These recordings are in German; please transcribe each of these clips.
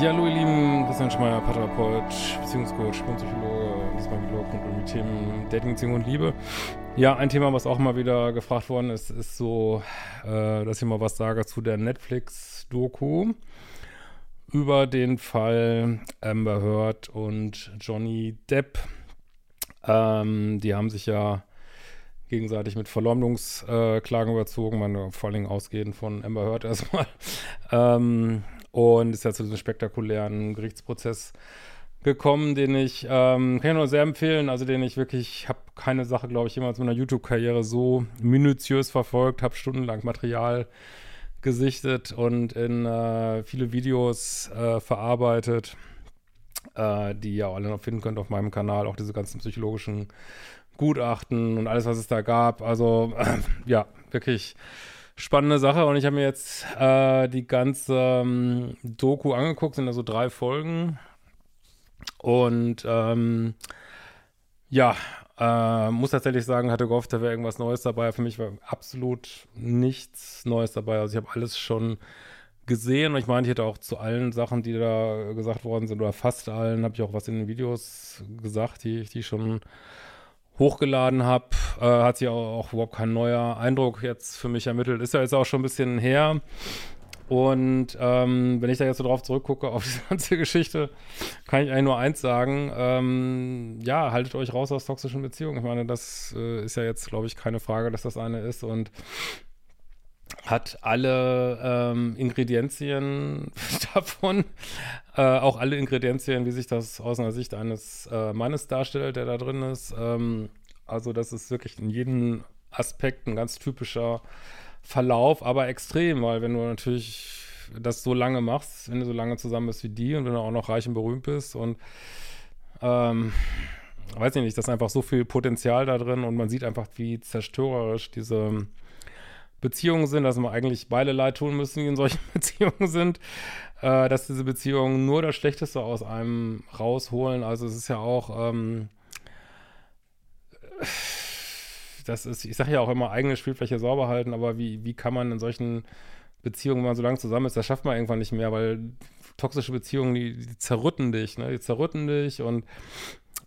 Ja, hallo ihr Lieben, Christian Schmeier, Paartherapeut, Beziehungscoach, Psychologe, diesmal wieder rund um die Themen Dating, Beziehung und Liebe. Ja, ein Thema, was auch mal wieder gefragt worden ist, ist so, äh, dass ich mal was sage zu der Netflix-Doku über den Fall Amber Heard und Johnny Depp. Ähm, die haben sich ja gegenseitig mit Verleumdungsklagen äh, überzogen, meine, vor allen Dingen ausgehend von Amber Heard erstmal. ähm, und ist ja zu diesem spektakulären Gerichtsprozess gekommen, den ich, ähm, kann ich nur sehr empfehlen, also den ich wirklich, habe keine Sache, glaube ich, jemals in meiner YouTube-Karriere so minutiös verfolgt, habe stundenlang Material gesichtet und in äh, viele Videos äh, verarbeitet, äh, die ihr alle noch finden könnt auf meinem Kanal, auch diese ganzen psychologischen Gutachten und alles, was es da gab. Also ja, wirklich spannende Sache. Und ich habe mir jetzt äh, die ganze ähm, Doku angeguckt, sind da so drei Folgen. Und ähm, ja, äh, muss tatsächlich sagen, hatte gehofft, da wäre irgendwas Neues dabei. Für mich war absolut nichts Neues dabei. Also ich habe alles schon gesehen und ich meine, ich hätte auch zu allen Sachen, die da gesagt worden sind, oder fast allen, habe ich auch was in den Videos gesagt, die, die ich schon hochgeladen habe, äh, hat sich auch, auch, überhaupt kein neuer Eindruck jetzt für mich ermittelt. Ist ja jetzt auch schon ein bisschen her. Und ähm, wenn ich da jetzt so drauf zurückgucke auf die ganze Geschichte, kann ich eigentlich nur eins sagen. Ähm, ja, haltet euch raus aus toxischen Beziehungen. Ich meine, das äh, ist ja jetzt, glaube ich, keine Frage, dass das eine ist. Und hat alle ähm, Ingredienzien davon, äh, auch alle Ingredienzien, wie sich das aus einer Sicht eines äh, Mannes darstellt, der da drin ist. Ähm, also das ist wirklich in jedem Aspekt ein ganz typischer Verlauf, aber extrem, weil wenn du natürlich das so lange machst, wenn du so lange zusammen bist wie die und wenn du auch noch reich und berühmt bist und ähm, weiß ich nicht, das ist einfach so viel Potenzial da drin und man sieht einfach, wie zerstörerisch diese Beziehungen sind, dass wir eigentlich beide leid tun müssen, die in solchen Beziehungen sind, äh, dass diese Beziehungen nur das Schlechteste aus einem rausholen. Also es ist ja auch, ähm, das ist, ich sage ja auch immer, eigene Spielfläche sauber halten, aber wie, wie kann man in solchen Beziehungen, wenn man so lange zusammen ist, das schafft man irgendwann nicht mehr, weil toxische Beziehungen, die, die zerrütten dich, ne? Die zerrütten dich und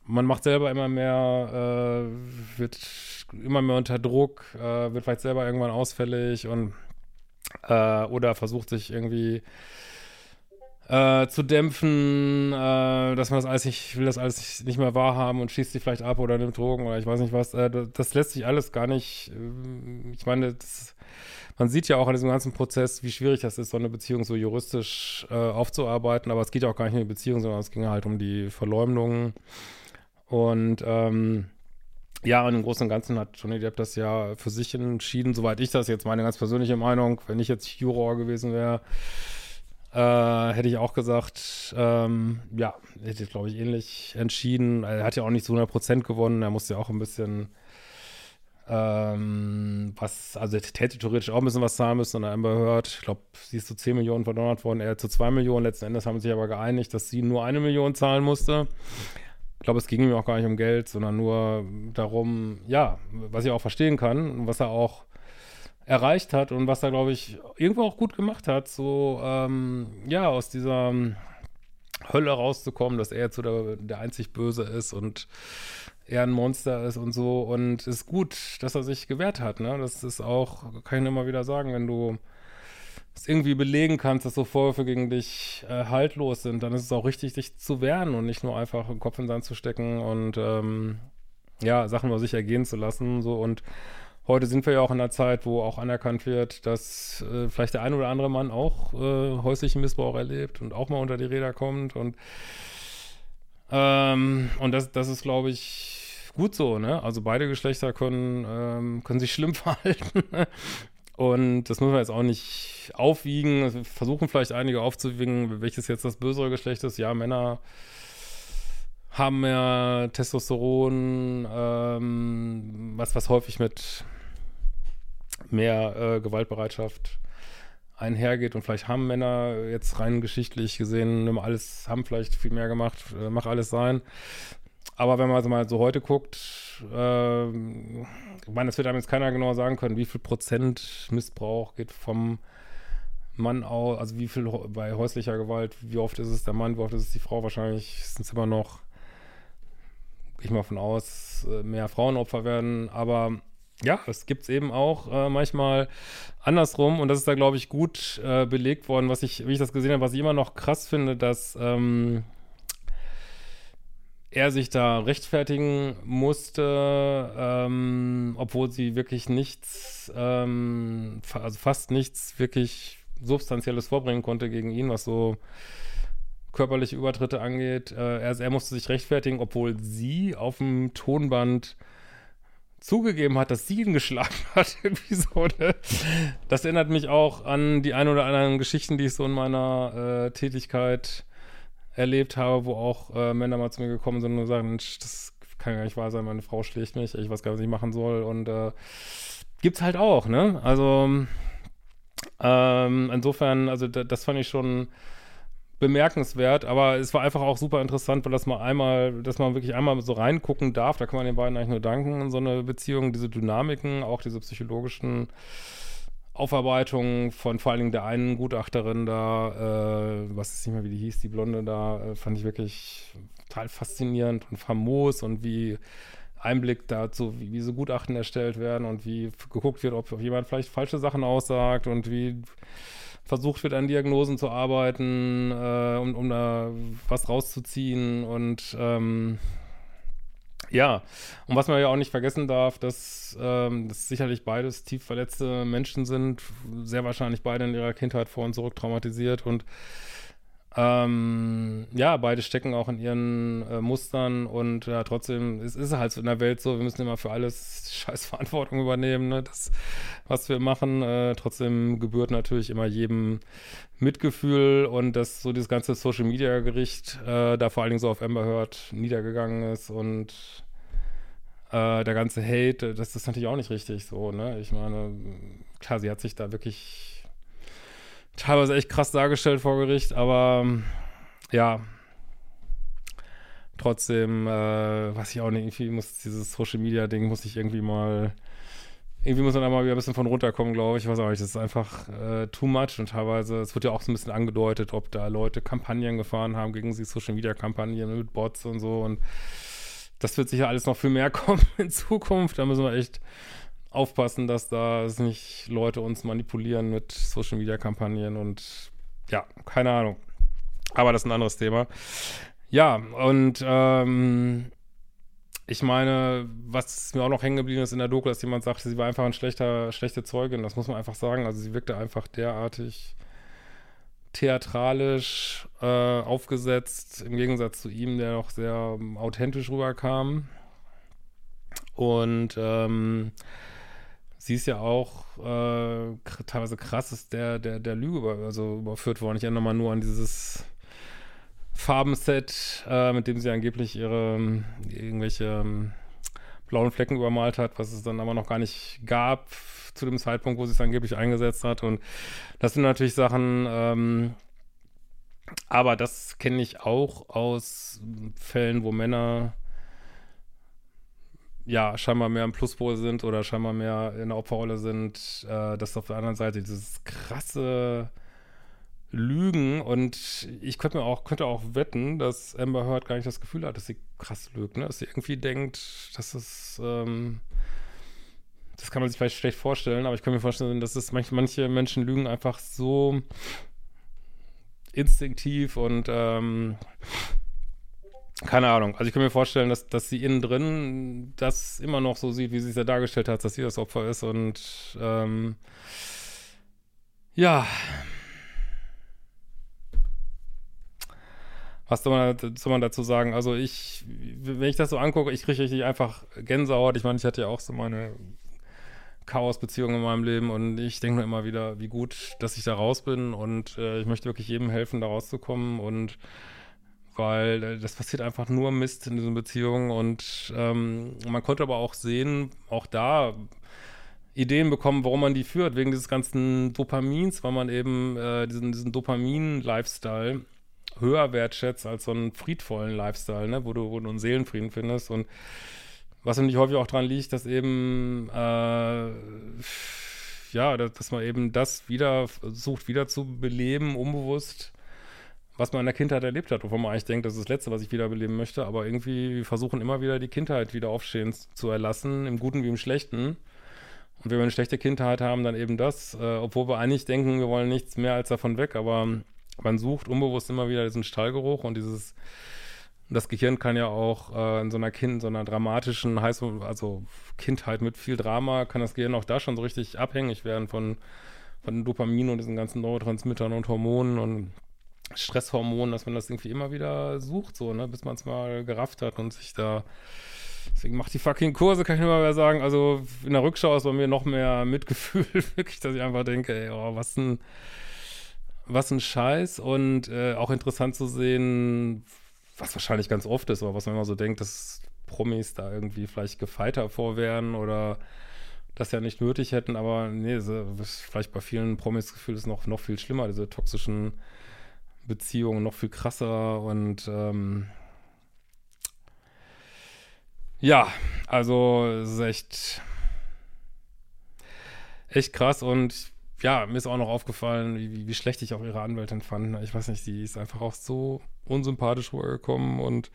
man macht selber immer mehr, äh, wird immer mehr unter Druck, äh, wird vielleicht selber irgendwann ausfällig und äh, oder versucht sich irgendwie äh, zu dämpfen, äh, dass man das alles nicht, will das alles nicht mehr wahrhaben und schießt sich vielleicht ab oder nimmt Drogen oder ich weiß nicht was. Äh, das lässt sich alles gar nicht, äh, ich meine, das, man sieht ja auch an diesem ganzen Prozess, wie schwierig das ist, so eine Beziehung so juristisch aufzuarbeiten, aber es geht ja auch gar nicht um die Beziehung, sondern es ging halt um die Verleumdung und ähm, ja, und im Großen und Ganzen hat Johnny Depp das ja für sich entschieden, soweit ich das jetzt meine ganz persönliche Meinung, wenn ich jetzt Juror gewesen wäre, äh, hätte ich auch gesagt, ähm, ja, hätte ich glaube ich ähnlich entschieden. Er hat ja auch nicht zu 100% gewonnen, er musste ja auch ein bisschen ähm, was, also er hätte theoretisch auch ein bisschen was zahlen müssen und Amber Heard, ich glaube, sie ist zu 10 Millionen verdonnert worden, er zu 2 Millionen, letzten Endes haben sie sich aber geeinigt, dass sie nur eine Million zahlen musste. Ich glaube, es ging ihm auch gar nicht um Geld, sondern nur darum, ja, was ich auch verstehen kann, was er auch erreicht hat und was er, glaube ich, irgendwo auch gut gemacht hat, so, ähm, ja, aus dieser Hölle rauszukommen, dass er jetzt so der, der einzig Böse ist und er ein Monster ist und so. Und es ist gut, dass er sich gewehrt hat, ne? Das ist auch, kann ich immer wieder sagen, wenn du es irgendwie belegen kannst, dass so Vorwürfe gegen dich äh, haltlos sind, dann ist es auch richtig, dich zu wehren und nicht nur einfach den Kopf in den Sand zu stecken und ähm, ja, Sachen über sich ergehen zu lassen. So und heute sind wir ja auch in einer Zeit, wo auch anerkannt wird, dass äh, vielleicht der ein oder andere Mann auch äh, häuslichen Missbrauch erlebt und auch mal unter die Räder kommt und ähm, und das, das ist, glaube ich, gut so, ne? Also beide Geschlechter können, ähm, können sich schlimm verhalten. Und das muss man jetzt auch nicht aufwiegen. Also versuchen vielleicht einige aufzuwiegen, welches jetzt das bösere Geschlecht ist. Ja, Männer haben mehr Testosteron, ähm, was, was häufig mit mehr äh, Gewaltbereitschaft einhergeht und vielleicht haben Männer jetzt rein geschichtlich gesehen alles, haben vielleicht viel mehr gemacht, äh, mach alles sein. Aber wenn man also mal so heute guckt, äh, ich meine, es wird einem jetzt keiner genau sagen können, wie viel Prozent Missbrauch geht vom Mann aus, also wie viel bei häuslicher Gewalt, wie oft ist es der Mann, wie oft ist es die Frau, wahrscheinlich sind es immer noch, gehe ich mal von aus, äh, mehr Frauenopfer werden, aber ja, es gibt es eben auch äh, manchmal andersrum. Und das ist da, glaube ich, gut äh, belegt worden, was ich, wie ich das gesehen habe, was ich immer noch krass finde, dass ähm, er sich da rechtfertigen musste, ähm, obwohl sie wirklich nichts, ähm, also fast nichts wirklich Substanzielles vorbringen konnte gegen ihn, was so körperliche Übertritte angeht. Äh, er, er musste sich rechtfertigen, obwohl sie auf dem Tonband zugegeben hat, dass sie ihn geschlagen hat. So, ne? Das erinnert mich auch an die ein oder anderen Geschichten, die ich so in meiner äh, Tätigkeit erlebt habe, wo auch äh, Männer mal zu mir gekommen sind und sagen, das kann gar nicht wahr sein, meine Frau schlägt mich, ich weiß gar nicht, was ich machen soll. Und äh, gibt's halt auch, ne? Also ähm, insofern, also das fand ich schon bemerkenswert, aber es war einfach auch super interessant, weil das mal einmal, dass man wirklich einmal so reingucken darf, da kann man den beiden eigentlich nur danken in so eine Beziehung, diese Dynamiken, auch diese psychologischen Aufarbeitungen von vor allen Dingen der einen Gutachterin da, äh, was ist nicht mehr, wie die hieß, die Blonde da, äh, fand ich wirklich total faszinierend und famos und wie Einblick dazu, wie, wie so Gutachten erstellt werden und wie geguckt wird, ob jemand vielleicht falsche Sachen aussagt und wie versucht wird, an Diagnosen zu arbeiten, äh, um, um da was rauszuziehen und ähm, ja, und was man ja auch nicht vergessen darf, dass ähm, das sicherlich beides tief verletzte Menschen sind, sehr wahrscheinlich beide in ihrer Kindheit vor und zurück traumatisiert. Und ähm, ja, beide stecken auch in ihren äh, Mustern und ja, trotzdem es ist halt in der Welt so, wir müssen immer für alles scheiß Verantwortung übernehmen, ne? Das, was wir machen. Äh, trotzdem gebührt natürlich immer jedem Mitgefühl und dass so dieses ganze Social Media Gericht äh, da vor allen Dingen so auf Amber Heard niedergegangen ist und äh, der ganze Hate, das ist natürlich auch nicht richtig so, ne? Ich meine, klar, sie hat sich da wirklich teilweise echt krass dargestellt vor Gericht, aber ja, trotzdem, äh, weiß ich auch nicht, irgendwie muss dieses Social Media Ding, muss ich irgendwie mal, irgendwie muss man da mal wieder ein bisschen von runterkommen, glaube ich. Ich weiß auch nicht, das ist einfach äh, too much und teilweise, es wird ja auch so ein bisschen angedeutet, ob da Leute Kampagnen gefahren haben gegen sie Social Media Kampagnen mit Bots und so und das wird sicher alles noch viel mehr kommen in Zukunft. Da müssen wir echt aufpassen, dass da nicht Leute uns manipulieren mit Social Media Kampagnen und ja, keine Ahnung. Aber das ist ein anderes Thema. Ja, und ähm, ich meine, was mir auch noch hängen geblieben ist in der Doku, dass jemand sagte, sie war einfach ein schlechter, schlechte Zeugin. Das muss man einfach sagen. Also sie wirkte einfach derartig theatralisch äh, aufgesetzt, im Gegensatz zu ihm, der noch sehr ähm, authentisch rüberkam. Und ähm, sie ist ja auch äh, teilweise krass ist der, der, der Lüge über, also überführt worden. Ich erinnere mal nur an dieses Farbenset, äh, mit dem sie angeblich ihre irgendwelche ähm, blauen Flecken übermalt hat, was es dann aber noch gar nicht gab zu dem Zeitpunkt, wo sie es angeblich eingesetzt hat. Und das sind natürlich Sachen, ähm, aber das kenne ich auch aus Fällen, wo Männer ja, scheinbar mehr im Pluspol sind oder scheinbar mehr in der Opferrolle sind, äh, dass auf der anderen Seite dieses krasse Lügen und ich könnte mir auch, könnte auch wetten, dass Amber Heard gar nicht das Gefühl hat, dass sie krass lügt, ne? Dass sie irgendwie denkt, dass es, ähm, das kann man sich vielleicht schlecht vorstellen, aber ich kann mir vorstellen, dass es manche, manche Menschen lügen einfach so instinktiv und ähm, keine Ahnung. Also ich kann mir vorstellen, dass, dass sie innen drin das immer noch so sieht, wie sie es ja dargestellt hat, dass sie das Opfer ist. Und ähm, ja. Was soll man, soll man dazu sagen? Also ich, wenn ich das so angucke, ich kriege richtig einfach Gänsehaut. Ich meine, ich hatte ja auch so meine Chaos-Beziehung in meinem Leben und ich denke nur immer wieder, wie gut, dass ich da raus bin und äh, ich möchte wirklich jedem helfen, da rauszukommen und weil äh, das passiert einfach nur Mist in diesen Beziehungen und ähm, man konnte aber auch sehen, auch da Ideen bekommen, warum man die führt, wegen dieses ganzen Dopamins, weil man eben äh, diesen, diesen Dopamin-Lifestyle höher wertschätzt als so einen friedvollen Lifestyle, ne? wo, du, wo du einen Seelenfrieden findest und was nämlich häufig auch daran liegt, dass eben äh, ja, dass man eben das wieder sucht, wieder zu beleben, unbewusst was man in der Kindheit erlebt hat, wovon man eigentlich denkt, das ist das Letzte, was ich wiederbeleben möchte, aber irgendwie versuchen immer wieder die Kindheit wieder aufstehen zu erlassen, im Guten wie im Schlechten. Und wenn wir eine schlechte Kindheit haben, dann eben das, äh, obwohl wir eigentlich denken, wir wollen nichts mehr als davon weg, aber man sucht unbewusst immer wieder diesen Stallgeruch und dieses, das Gehirn kann ja auch äh, in so einer Kind, so einer dramatischen, also Kindheit mit viel Drama, kann das Gehirn auch da schon so richtig abhängig werden von, von Dopamin und diesen ganzen Neurotransmittern und Hormonen und Stresshormon, dass man das irgendwie immer wieder sucht, so, ne, bis man es mal gerafft hat und sich da. Deswegen macht die fucking Kurse, kann ich nur mal mehr sagen. Also in der Rückschau ist bei mir noch mehr Mitgefühl, wirklich, dass ich einfach denke, ey, oh, was ein, was ein Scheiß. Und äh, auch interessant zu sehen, was wahrscheinlich ganz oft ist, aber was man immer so denkt, dass Promis da irgendwie vielleicht gefeiter vor wären oder das ja nicht nötig hätten, aber nee, vielleicht bei vielen Promis gefühlt ist noch, noch viel schlimmer, diese toxischen Beziehung noch viel krasser und ähm, ja, also es ist echt, echt krass und ja, mir ist auch noch aufgefallen, wie, wie schlecht ich auch ihre Anwältin fand. Ich weiß nicht, die ist einfach auch so unsympathisch rübergekommen und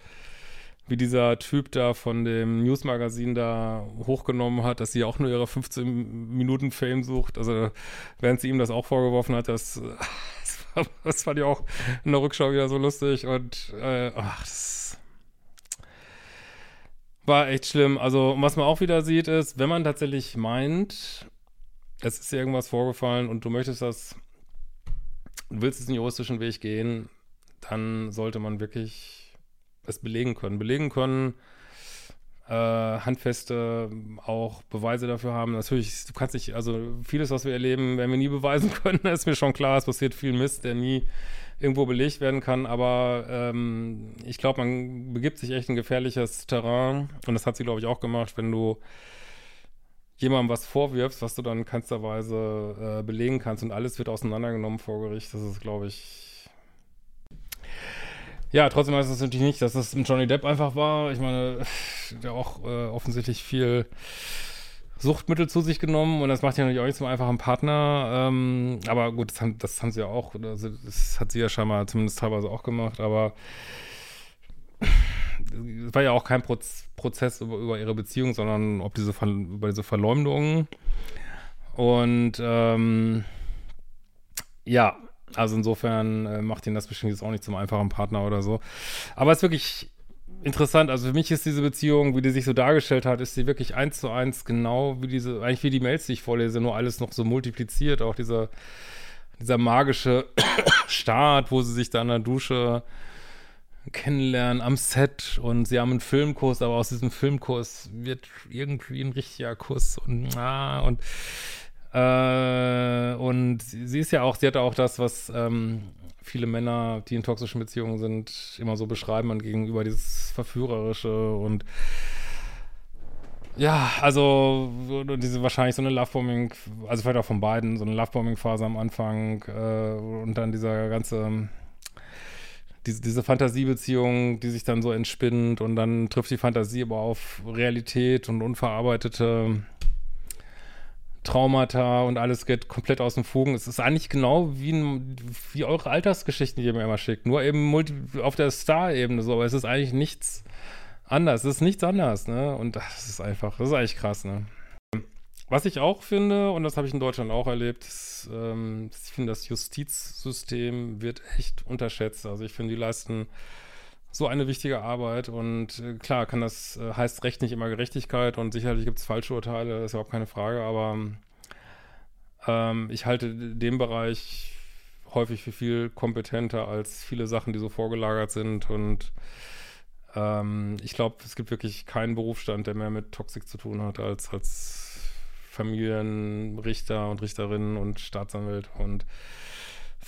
wie dieser Typ da von dem Newsmagazin da hochgenommen hat, dass sie auch nur ihre 15 Minuten Fame sucht. Also während sie ihm das auch vorgeworfen hat, dass das fand ich auch in der Rückschau wieder so lustig und äh, ach, das war echt schlimm. Also, was man auch wieder sieht, ist, wenn man tatsächlich meint, es ist irgendwas vorgefallen und du möchtest das, du willst diesen juristischen Weg gehen, dann sollte man wirklich es belegen können. Belegen können, äh, handfeste auch Beweise dafür haben. Natürlich, du kannst nicht, also vieles, was wir erleben, werden wir nie beweisen können. Da ist mir schon klar, es passiert viel Mist, der nie irgendwo belegt werden kann. Aber ähm, ich glaube, man begibt sich echt in gefährliches Terrain. Und das hat sie, glaube ich, auch gemacht, wenn du jemandem was vorwirfst, was du dann keinsterweise äh, belegen kannst und alles wird auseinandergenommen vor Gericht. Das ist, glaube ich, ja, trotzdem heißt es natürlich nicht, dass das mit Johnny Depp einfach war. Ich meine, der auch äh, offensichtlich viel Suchtmittel zu sich genommen und das macht ja natürlich auch nicht zum einfachen Partner. Ähm, aber gut, das haben, das haben sie ja auch, also das hat sie ja scheinbar zumindest teilweise auch gemacht, aber es war ja auch kein Proz Prozess über, über, ihre Beziehung, sondern ob diese über diese Verleumdung. Und ähm, ja, also insofern äh, macht ihn das bestimmt jetzt auch nicht zum einfachen Partner oder so. Aber es ist wirklich interessant. Also für mich ist diese Beziehung, wie die sich so dargestellt hat, ist sie wirklich eins zu eins genau wie diese, eigentlich wie die Mails, die ich vorlese, nur alles noch so multipliziert. Auch dieser, dieser magische Start, wo sie sich da in der Dusche kennenlernen am Set und sie haben einen Filmkurs, aber aus diesem Filmkurs wird irgendwie ein richtiger Kuss und ah, und äh, und sie ist ja auch, sie hat auch das, was ähm, viele Männer, die in toxischen Beziehungen sind, immer so beschreiben man gegenüber dieses Verführerische und ja, also diese wahrscheinlich so eine Lovebombing, also vielleicht auch von beiden, so eine Lovebombing-Phase am Anfang äh, und dann dieser ganze, diese, diese Fantasiebeziehung, die sich dann so entspinnt und dann trifft die Fantasie aber auf Realität und unverarbeitete Traumata und alles geht komplett aus dem Fugen. Es ist eigentlich genau wie, ein, wie eure Altersgeschichten, die ihr mir immer schickt. Nur eben multi, auf der Star-Ebene so. Aber es ist eigentlich nichts anders. Es ist nichts anders, ne? Und das ist einfach, das ist eigentlich krass, ne? Was ich auch finde, und das habe ich in Deutschland auch erlebt, ist, ähm, ich finde, das Justizsystem wird echt unterschätzt. Also ich finde, die leisten so eine wichtige Arbeit und äh, klar kann das, äh, heißt Recht nicht immer Gerechtigkeit und sicherlich gibt es falsche Urteile, ist überhaupt keine Frage, aber ähm, ich halte den Bereich häufig für viel kompetenter als viele Sachen, die so vorgelagert sind und ähm, ich glaube, es gibt wirklich keinen Berufsstand, der mehr mit Toxik zu tun hat als, als Familienrichter und Richterinnen und Staatsanwälte und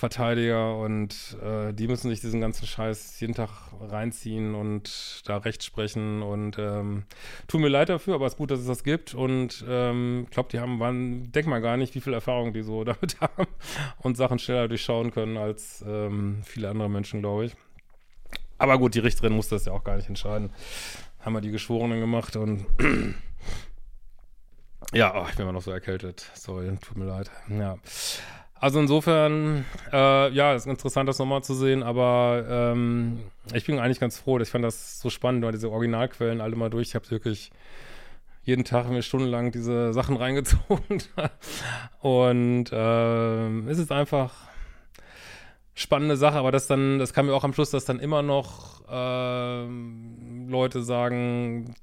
Verteidiger und äh, die müssen sich diesen ganzen Scheiß jeden Tag reinziehen und da Recht sprechen und ähm, tut mir leid dafür, aber es ist gut, dass es das gibt und ähm, glaube, die haben, waren, denk mal gar nicht, wie viel Erfahrung die so damit haben und Sachen schneller durchschauen können als ähm, viele andere Menschen, glaube ich. Aber gut, die Richterin muss das ja auch gar nicht entscheiden. Haben wir die Geschworenen gemacht und ja, oh, ich bin immer noch so erkältet. Sorry, tut mir leid. Ja. Also insofern, äh, ja, ist interessant, das nochmal zu sehen, aber ähm, ich bin eigentlich ganz froh. Ich fand das so spannend, weil diese Originalquellen alle mal durch. Ich habe wirklich jeden Tag mir stundenlang diese Sachen reingezogen. Und äh, es ist einfach spannende Sache, aber das dann, das kam mir auch am Schluss, dass dann immer noch äh, Leute sagen,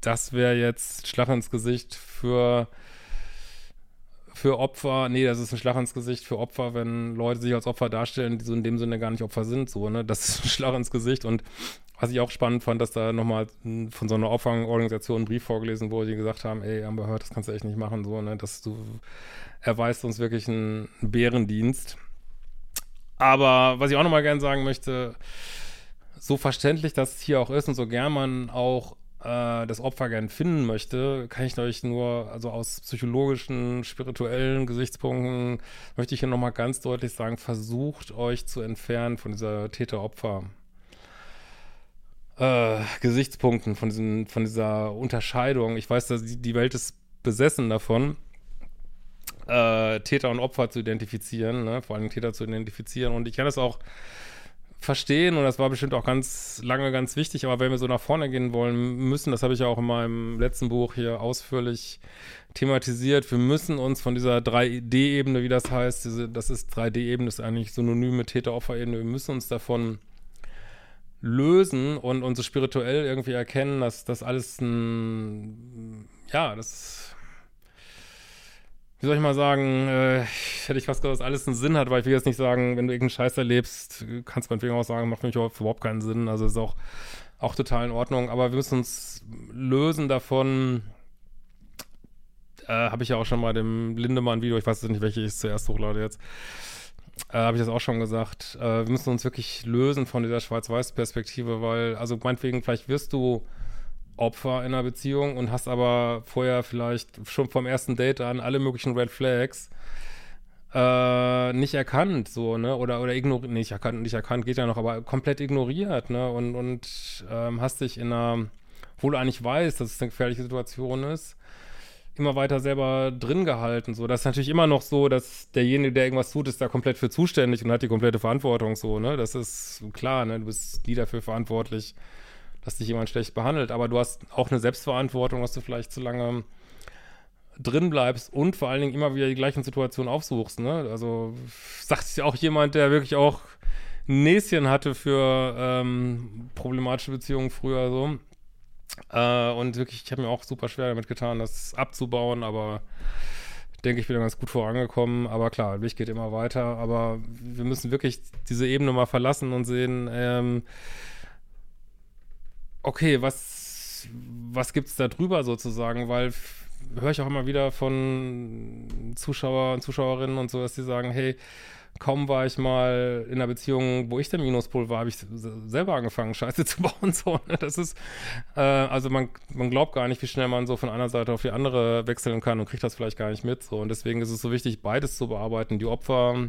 das wäre jetzt Schlag ins Gesicht für für Opfer, nee, das ist ein Schlag ins Gesicht für Opfer, wenn Leute sich als Opfer darstellen, die so in dem Sinne gar nicht Opfer sind, so, ne? Das ist ein Schlag ins Gesicht und was ich auch spannend fand, dass da nochmal von so einer Opferorganisation ein Brief vorgelesen wurde, die gesagt haben, ey, Amber Heard, das kannst du echt nicht machen, so, ne? Dass du erweist uns wirklich einen Bärendienst. Aber was ich auch nochmal gerne sagen möchte, so verständlich das hier auch ist und so gern man auch äh, das Opfer gern finden möchte, kann ich euch nur, also aus psychologischen, spirituellen Gesichtspunkten, möchte ich hier nochmal ganz deutlich sagen, versucht euch zu entfernen von dieser Täter-Opfer- äh, Gesichtspunkten, von, diesen, von dieser Unterscheidung. Ich weiß, dass die, die Welt ist besessen davon, äh, Täter und Opfer zu identifizieren, ne? vor allem Täter zu identifizieren. Und ich kann das auch verstehen und das war bestimmt auch ganz lange ganz wichtig, aber wenn wir so nach vorne gehen wollen müssen, das habe ich ja auch in meinem letzten Buch hier ausführlich thematisiert, wir müssen uns von dieser 3D-Ebene, wie das heißt, diese, das ist 3D-Ebene, ist eigentlich synonym mit Täter-Opfer-Ebene, wir müssen uns davon lösen und uns so spirituell irgendwie erkennen, dass das alles ein, ja, das wie soll ich mal sagen, äh, hätte ich fast gesagt, dass alles einen Sinn hat, weil ich will jetzt nicht sagen, wenn du irgendeinen Scheiß erlebst, kannst du meinetwegen auch sagen, macht für mich überhaupt keinen Sinn. Also ist auch, auch total in Ordnung. Aber wir müssen uns lösen davon, äh, habe ich ja auch schon mal dem Lindemann-Video, ich weiß nicht, welche ich zuerst hochlade jetzt, äh, habe ich das auch schon gesagt. Äh, wir müssen uns wirklich lösen von dieser Schwarz-Weiß-Perspektive, weil, also meinetwegen, vielleicht wirst du Opfer in einer Beziehung und hast aber vorher vielleicht schon vom ersten Date an alle möglichen Red Flags äh, nicht erkannt, so, ne? Oder, oder ignoriert, nicht erkannt, nicht erkannt, geht ja noch, aber komplett ignoriert, ne? Und, und ähm, hast dich in einer, wo du eigentlich weißt, dass es eine gefährliche Situation ist, immer weiter selber drin gehalten. So, das ist natürlich immer noch so, dass derjenige, der irgendwas tut, ist da komplett für zuständig und hat die komplette Verantwortung. So, ne? Das ist klar, ne? Du bist nie dafür verantwortlich, dass dich jemand schlecht behandelt, aber du hast auch eine Selbstverantwortung, dass du vielleicht zu lange drin bleibst und vor allen Dingen immer wieder die gleichen Situationen aufsuchst. Ne? Also sagt ja auch jemand, der wirklich auch Näschen hatte für ähm, problematische Beziehungen früher so. Äh, und wirklich, ich habe mir auch super schwer damit getan, das abzubauen, aber denke ich, bin ganz gut vorangekommen. Aber klar, der Weg geht immer weiter. Aber wir müssen wirklich diese Ebene mal verlassen und sehen, ähm, okay, was, was gibt es da drüber sozusagen? Weil höre ich auch immer wieder von Zuschauern und Zuschauerinnen und so, dass die sagen, hey, kaum war ich mal in einer Beziehung, wo ich der Minuspol war, habe ich selber angefangen, Scheiße zu bauen. So, ne? Das ist, äh, also man, man glaubt gar nicht, wie schnell man so von einer Seite auf die andere wechseln kann und kriegt das vielleicht gar nicht mit. So. Und deswegen ist es so wichtig, beides zu bearbeiten. Die Opfer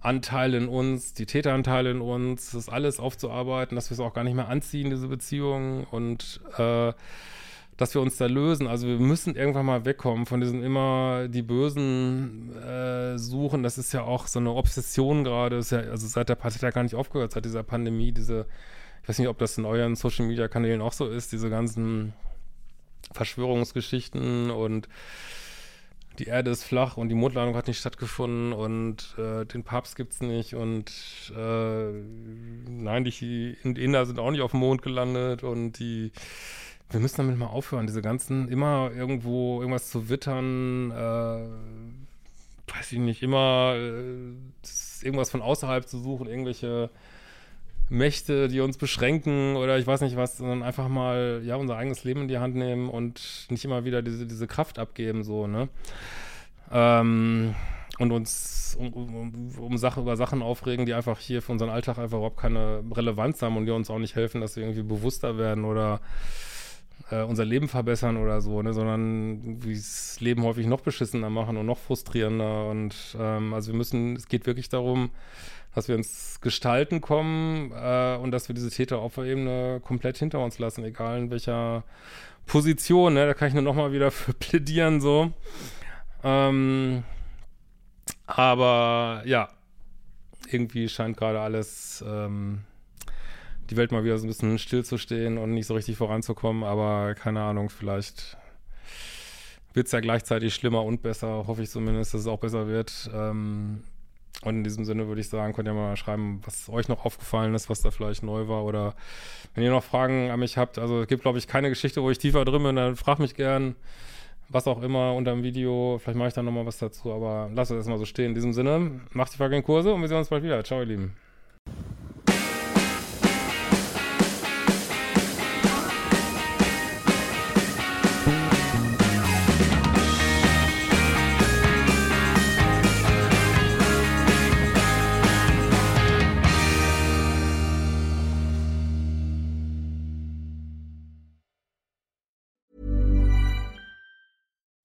Anteil in uns, die Täteranteile in uns, das alles aufzuarbeiten, dass wir es auch gar nicht mehr anziehen, diese Beziehungen und äh, dass wir uns da lösen. Also wir müssen irgendwann mal wegkommen von diesen immer die Bösen äh, suchen. Das ist ja auch so eine Obsession gerade. Ja, also seit der Pandemie ja gar nicht aufgehört, seit dieser Pandemie, diese, ich weiß nicht, ob das in euren Social Media Kanälen auch so ist, diese ganzen Verschwörungsgeschichten und die Erde ist flach und die Mondlandung hat nicht stattgefunden und äh, den Papst gibt's nicht und äh, nein, die Inder sind auch nicht auf dem Mond gelandet und die wir müssen damit mal aufhören, diese ganzen, immer irgendwo irgendwas zu wittern, äh, weiß ich nicht, immer äh, irgendwas von außerhalb zu suchen, irgendwelche Mächte, die uns beschränken oder ich weiß nicht was, sondern einfach mal, ja, unser eigenes Leben in die Hand nehmen und nicht immer wieder diese, diese Kraft abgeben, so, ne? Ähm, und uns um, um, um Sachen, über Sachen aufregen, die einfach hier für unseren Alltag einfach überhaupt keine Relevanz haben und die uns auch nicht helfen, dass wir irgendwie bewusster werden oder äh, unser Leben verbessern oder so, ne, sondern wie das Leben häufig noch beschissener machen und noch frustrierender. Und ähm, also wir müssen, es geht wirklich darum, dass wir ins Gestalten kommen äh, und dass wir diese Täteropfer-Ebene komplett hinter uns lassen, egal in welcher Position. Ne? Da kann ich nur nochmal wieder für plädieren so. Ähm, aber ja, irgendwie scheint gerade alles ähm, die Welt mal wieder so ein bisschen stillzustehen und nicht so richtig voranzukommen. Aber keine Ahnung, vielleicht wird es ja gleichzeitig schlimmer und besser. Hoffe ich zumindest, dass es auch besser wird. Ähm, und in diesem Sinne würde ich sagen, könnt ihr mal schreiben, was euch noch aufgefallen ist, was da vielleicht neu war. Oder wenn ihr noch Fragen an mich habt, also es gibt, glaube ich, keine Geschichte, wo ich tiefer drin bin, dann fragt mich gern, was auch immer unter dem Video. Vielleicht mache ich dann nochmal was dazu, aber lasst es erstmal so stehen. In diesem Sinne, macht die fucking Kurse und wir sehen uns bald wieder. Ciao, ihr Lieben.